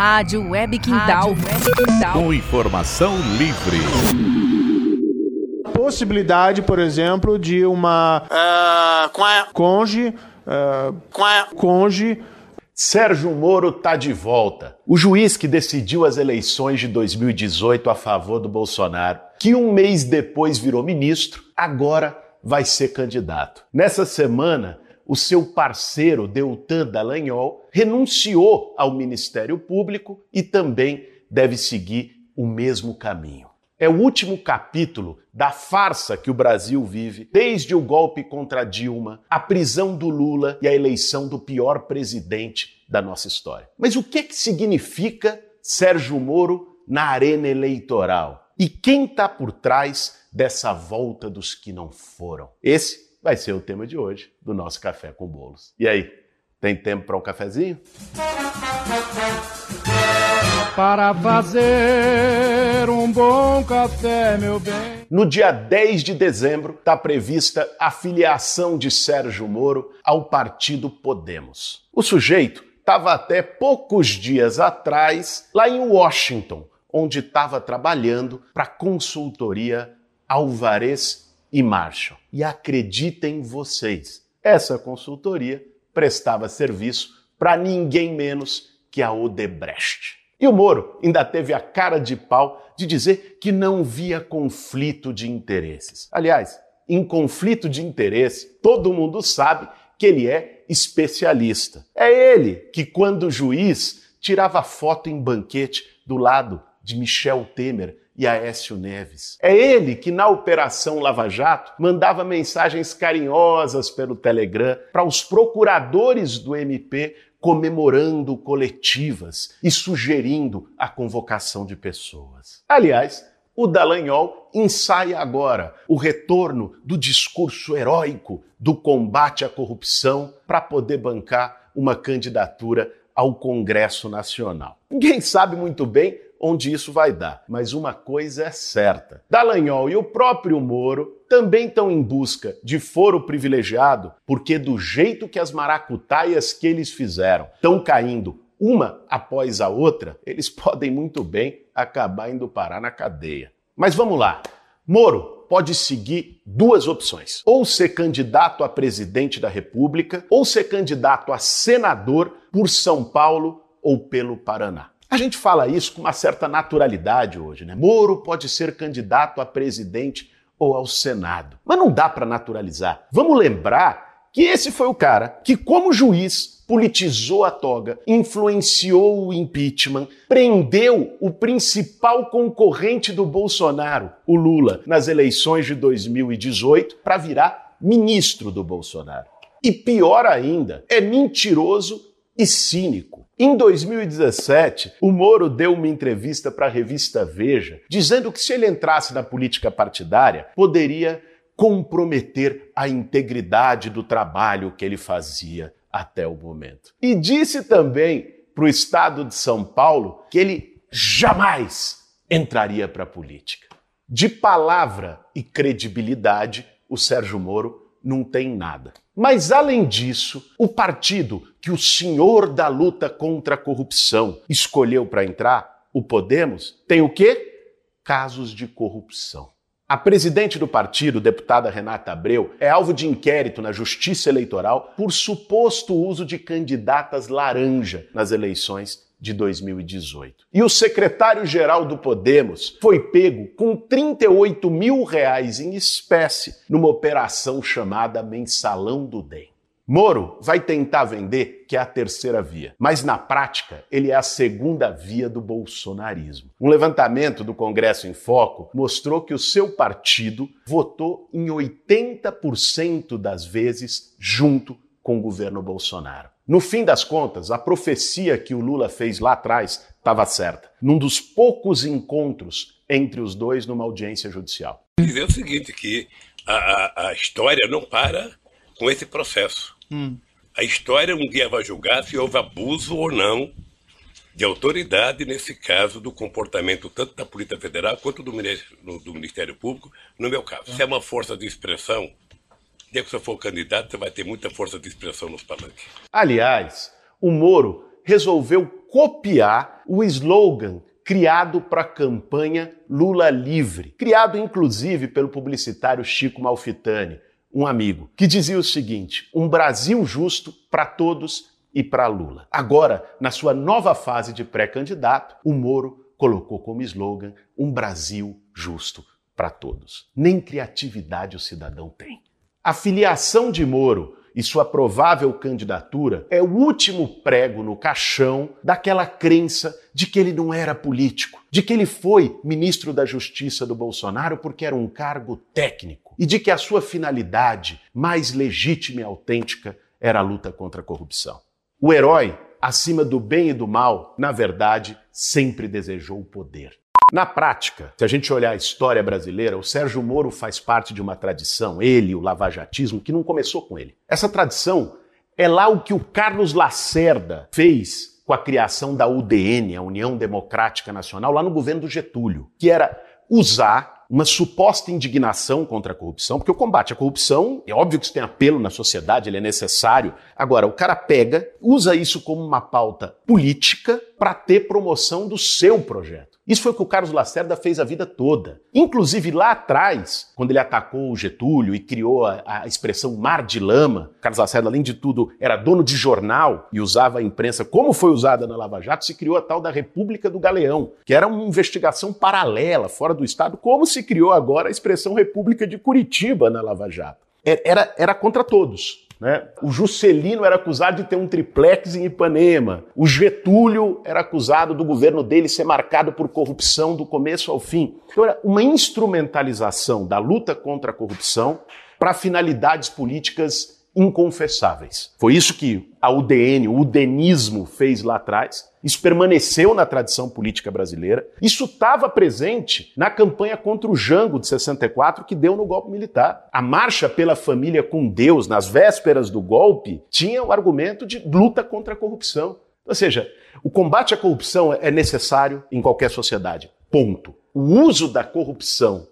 Rádio Web Quintal. Web Quintal. Com informação livre. Possibilidade, por exemplo, de uma Uh, com a, conge, uh, com a, conge Sérgio Moro tá de volta. O juiz que decidiu as eleições de 2018 a favor do Bolsonaro, que um mês depois virou ministro, agora vai ser candidato. Nessa semana, o seu parceiro Deltan Dallagnol renunciou ao Ministério Público e também deve seguir o mesmo caminho. É o último capítulo da farsa que o Brasil vive, desde o golpe contra Dilma, a prisão do Lula e a eleição do pior presidente da nossa história. Mas o que, que significa Sérgio Moro na arena eleitoral? E quem está por trás dessa volta dos que não foram? Esse vai ser o tema de hoje do nosso Café com Bolos. E aí, tem tempo para um cafezinho? Para fazer um bom café, meu bem. No dia 10 de dezembro está prevista a filiação de Sérgio Moro ao partido Podemos. O sujeito estava até poucos dias atrás lá em Washington, onde estava trabalhando para a consultoria Alvarez e Marshall. E acreditem vocês, essa consultoria prestava serviço para ninguém menos que a Odebrecht. E o Moro ainda teve a cara de pau de dizer que não via conflito de interesses. Aliás, em conflito de interesse, todo mundo sabe que ele é especialista. É ele que, quando juiz, tirava foto em banquete do lado de Michel Temer e Aécio Neves. É ele que, na Operação Lava Jato, mandava mensagens carinhosas pelo Telegram para os procuradores do MP comemorando coletivas e sugerindo a convocação de pessoas. Aliás, o Dallagnol ensaia agora o retorno do discurso heróico do combate à corrupção para poder bancar uma candidatura ao Congresso Nacional. Ninguém sabe muito bem onde isso vai dar, mas uma coisa é certa: Dallagnol e o próprio Moro também estão em busca de foro privilegiado, porque do jeito que as maracutaias que eles fizeram estão caindo uma após a outra, eles podem muito bem acabar indo parar na cadeia. Mas vamos lá. Moro pode seguir duas opções: ou ser candidato a presidente da República, ou ser candidato a senador por São Paulo ou pelo Paraná. A gente fala isso com uma certa naturalidade hoje, né? Moro pode ser candidato a presidente ou ao Senado. Mas não dá para naturalizar. Vamos lembrar que esse foi o cara que, como juiz, politizou a toga, influenciou o impeachment, prendeu o principal concorrente do Bolsonaro, o Lula, nas eleições de 2018 para virar ministro do Bolsonaro. E pior ainda, é mentiroso e cínico. Em 2017, o Moro deu uma entrevista para a revista Veja, dizendo que se ele entrasse na política partidária, poderia comprometer a integridade do trabalho que ele fazia até o momento. E disse também para o estado de São Paulo que ele jamais entraria para a política. De palavra e credibilidade, o Sérgio Moro não tem nada. Mas, além disso, o partido que o senhor da luta contra a corrupção escolheu para entrar, o Podemos, tem o quê? Casos de corrupção. A presidente do partido, deputada Renata Abreu, é alvo de inquérito na Justiça Eleitoral por suposto uso de candidatas laranja nas eleições de 2018. E o secretário-geral do Podemos foi pego com 38 mil reais em espécie numa operação chamada Mensalão do DEM. Moro vai tentar vender que é a terceira via, mas na prática ele é a segunda via do bolsonarismo. Um levantamento do Congresso em Foco mostrou que o seu partido votou em 80% das vezes junto com o governo Bolsonaro. No fim das contas, a profecia que o Lula fez lá atrás estava certa. Num dos poucos encontros entre os dois numa audiência judicial. Dizer o seguinte, que a, a, a história não para com esse processo. Hum. A história um dia vai julgar se houve abuso ou não de autoridade, nesse caso, do comportamento tanto da Polícia Federal quanto do Ministério, do Ministério Público, no meu caso. Se é uma força de expressão, dia que você for candidato, você vai ter muita força de expressão nos palanques. Aliás, o Moro resolveu copiar o slogan criado para a campanha Lula Livre, criado inclusive pelo publicitário Chico Malfitani, um amigo, que dizia o seguinte: um Brasil justo para todos e para Lula. Agora, na sua nova fase de pré-candidato, o Moro colocou como slogan um Brasil justo para todos. Nem criatividade o cidadão tem. A filiação de Moro e sua provável candidatura é o último prego no caixão daquela crença de que ele não era político, de que ele foi ministro da Justiça do Bolsonaro porque era um cargo técnico e de que a sua finalidade mais legítima e autêntica era a luta contra a corrupção. O herói, acima do bem e do mal, na verdade, sempre desejou o poder. Na prática, se a gente olhar a história brasileira, o Sérgio Moro faz parte de uma tradição, ele, o lavajatismo, que não começou com ele. Essa tradição é lá o que o Carlos Lacerda fez com a criação da UDN, a União Democrática Nacional, lá no governo do Getúlio, que era usar uma suposta indignação contra a corrupção, porque o combate à corrupção, é óbvio que isso tem apelo na sociedade, ele é necessário. Agora, o cara pega, usa isso como uma pauta política para ter promoção do seu projeto. Isso foi o que o Carlos Lacerda fez a vida toda. Inclusive lá atrás, quando ele atacou o Getúlio e criou a, a, expressão mar de lama, Carlos Lacerda, além de tudo, era dono de jornal e usava a imprensa como foi usada na Lava Jato, se criou a tal da República do Galeão, que era uma investigação paralela, fora do Estado, como se criou agora a expressão República de Curitiba na Lava Jato. Era, era contra todos. Né? O Juscelino era acusado de ter um triplex em Ipanema. O Getúlio era acusado do governo dele ser marcado por corrupção do começo ao fim. Então era uma instrumentalização da luta contra a corrupção para finalidades políticas inconfessáveis. Foi isso que a UDN, o udenismo fez lá atrás. Isso permaneceu na tradição política brasileira. Isso estava presente na campanha contra o Jango de 64 que deu no golpe militar. A marcha pela família com Deus nas vésperas do golpe tinha o argumento de luta contra a corrupção. Ou seja, o combate à corrupção é necessário em qualquer sociedade. Ponto. O uso da corrupção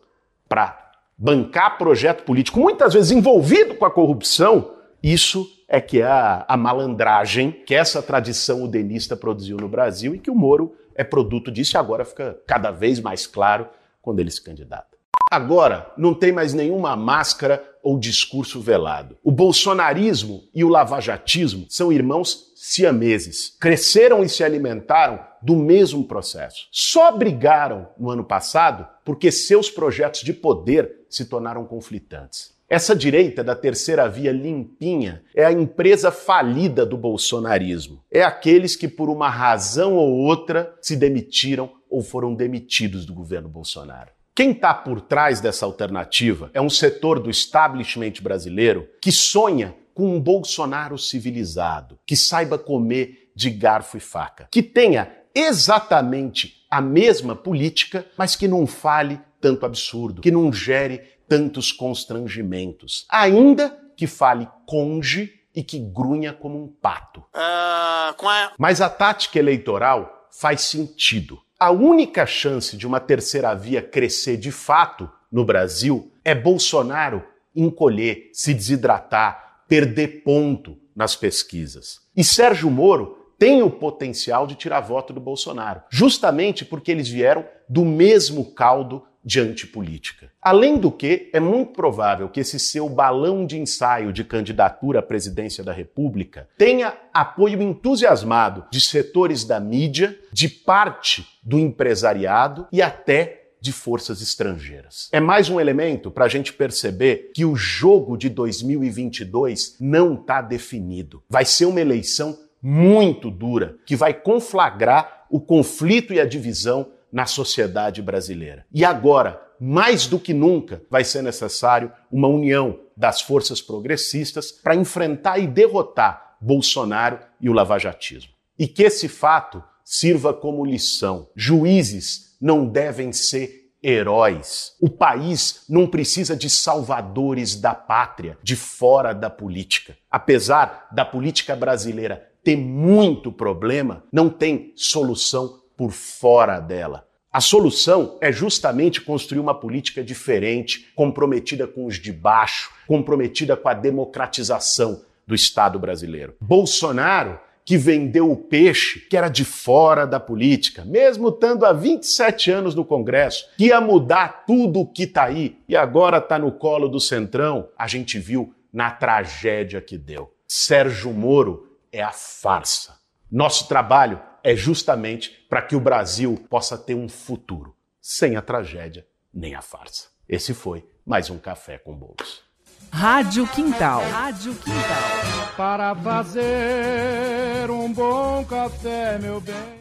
para bancar projeto político, muitas vezes envolvido com a corrupção, isso é que é a, a malandragem que essa tradição udenista produziu no Brasil e que o Moro é produto disso e agora fica cada vez mais claro quando ele se candidata. Agora, não tem mais nenhuma máscara ou discurso velado. O bolsonarismo e o lavajatismo são irmãos siameses. Cresceram e se alimentaram do mesmo processo. Só brigaram no ano passado porque seus projetos de poder se tornaram conflitantes. Essa direita da terceira via limpinha é a empresa falida do bolsonarismo. É aqueles que, por uma razão ou outra, se demitiram ou foram demitidos do governo Bolsonaro. Quem está por trás dessa alternativa é um setor do establishment brasileiro que sonha com um Bolsonaro civilizado, que saiba comer de garfo e faca, que tenha exatamente a mesma política, mas que não fale tanto absurdo, que não gere tantos constrangimentos, ainda que fale conge e que grunha como um pato. Uh, a... Mas a tática eleitoral faz sentido. A única chance de uma terceira via crescer de fato no Brasil é Bolsonaro encolher, se desidratar, perder ponto nas pesquisas. E Sérgio Moro tem o potencial de tirar voto do Bolsonaro, justamente porque eles vieram do mesmo caldo de antipolítica. Além do que, é muito provável que esse seu balão de ensaio de candidatura à presidência da República tenha apoio entusiasmado de setores da mídia, de parte do empresariado e até de forças estrangeiras. É mais um elemento para a gente perceber que o jogo de 2022 não está definido. Vai ser uma eleição muito dura que vai conflagrar o conflito e a divisão na sociedade brasileira. E agora, mais do que nunca, vai ser necessário uma união das forças progressistas para enfrentar e derrotar Bolsonaro e o lavajatismo. E que esse fato sirva como lição. Juízes não devem ser heróis. O país não precisa de salvadores da pátria, de fora da política. Apesar da política brasileira ter muito problema, não tem solução por fora dela. A solução é justamente construir uma política diferente, comprometida com os de baixo, comprometida com a democratização do Estado brasileiro. Bolsonaro, que vendeu o peixe, que era de fora da política, mesmo estando há 27 anos no Congresso, que ia mudar tudo o que está aí e agora está no colo do Centrão, a gente viu na tragédia que deu. Sérgio Moro é a farsa. Nosso trabalho é justamente para que o Brasil possa ter um futuro sem a tragédia nem a farsa. Esse foi mais um Café com Bolos. Rádio Quintal. Rádio Quintal. Para fazer um bom café, meu bem.